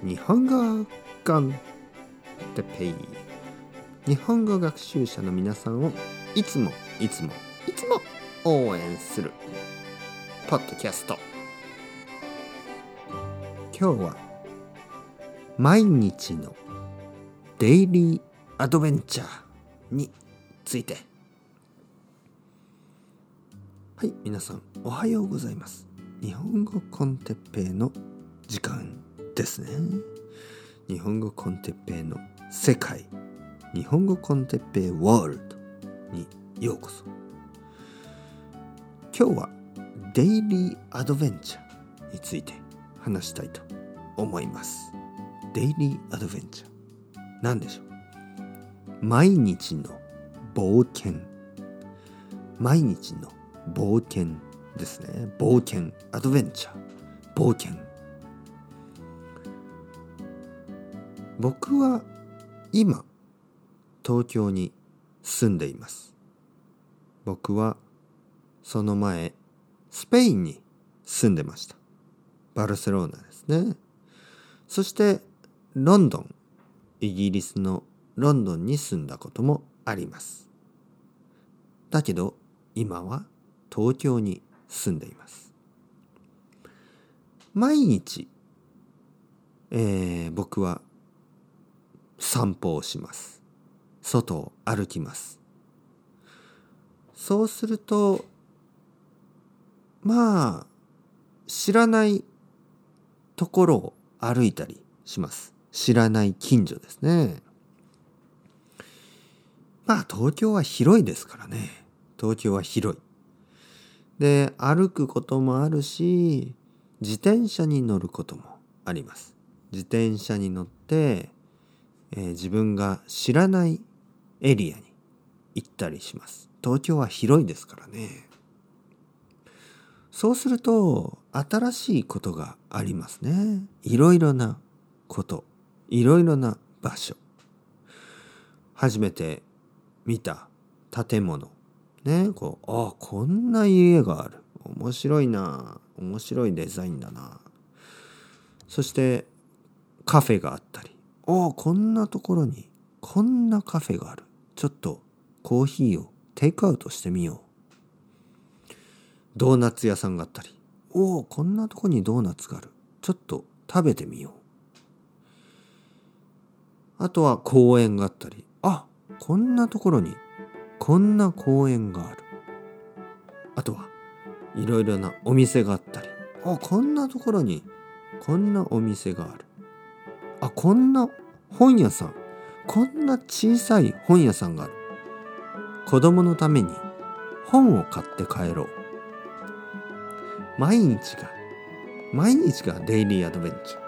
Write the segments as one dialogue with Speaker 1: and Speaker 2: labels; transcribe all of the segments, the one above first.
Speaker 1: 日本語コンテペイ。日本語学習者の皆さんをいつもいつもいつも応援する。ポッドキャスト。今日は毎日のデイリーアドベンチャーについて。はい皆さんおはようございます。日本語コンテッペイの時間。ですね。日本語コンテッペイの世界。日本語コンテッペイワールドにようこそ。今日はデイリーアドベンチャーについて話したいと思います。デイリーアドベンチャー。何でしょう？毎日の冒険。毎日の冒険ですね。冒険アドベンチャー。冒険。僕は今東京に住んでいます。僕はその前スペインに住んでました。バルセロナですね。そしてロンドンイギリスのロンドンに住んだこともあります。だけど今は東京に住んでいます。毎日、えー、僕は散歩をします。外を歩きます。そうするとまあ知らないところを歩いたりします。知らない近所ですね。まあ東京は広いですからね。東京は広い。で歩くこともあるし自転車に乗ることもあります。自転車に乗ってえー、自分が知らないエリアに行ったりします。東京は広いですからね。そうすると新しいことがありますね。いろいろなこと、いろいろな場所。初めて見た建物。ね、こう、ああ、こんな家がある。面白いな。面白いデザインだな。そしてカフェがあったり。おおこんなところにこんなカフェがある。ちょっとコーヒーをテイクアウトしてみよう。ドーナツ屋さんがあったり。おおこんなとこにドーナツがある。ちょっと食べてみよう。あとは公園があったり。あこんなところにこんな公園がある。あとはいろいろなお店があったり。あこんなところにこんなお店がある。こんな本屋さんこんな小さい本屋さんがある。子供のために本を買って帰ろう。毎日が毎日がデイリーアドベンチ。ャー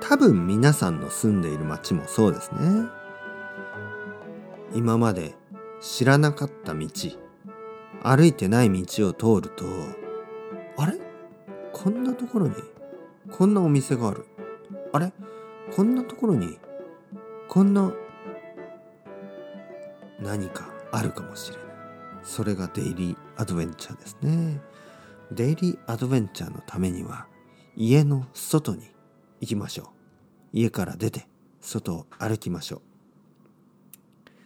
Speaker 1: 多分皆さんの住んでいる町もそうですね。今まで知らなかった道歩いてない道を通るとあれ？こんなところにこんなお店がある。あれ？こんなところにこんな何かあるかもしれない。それがデイリーアドベンチャーですね。デイリーアドベンチャーのためには家の外に行きましょう。家から出て外を歩きましょう。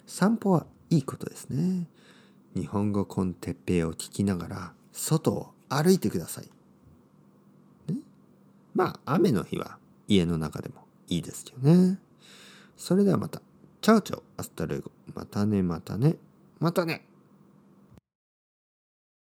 Speaker 1: 散歩はいいことですね。日本語 con Teppei を聞きながら外を歩いてください、ね、まあ雨の日は家の中でもいいですよね。それではまた。 Ciao ciao、hasta luego。またね、またね、またね。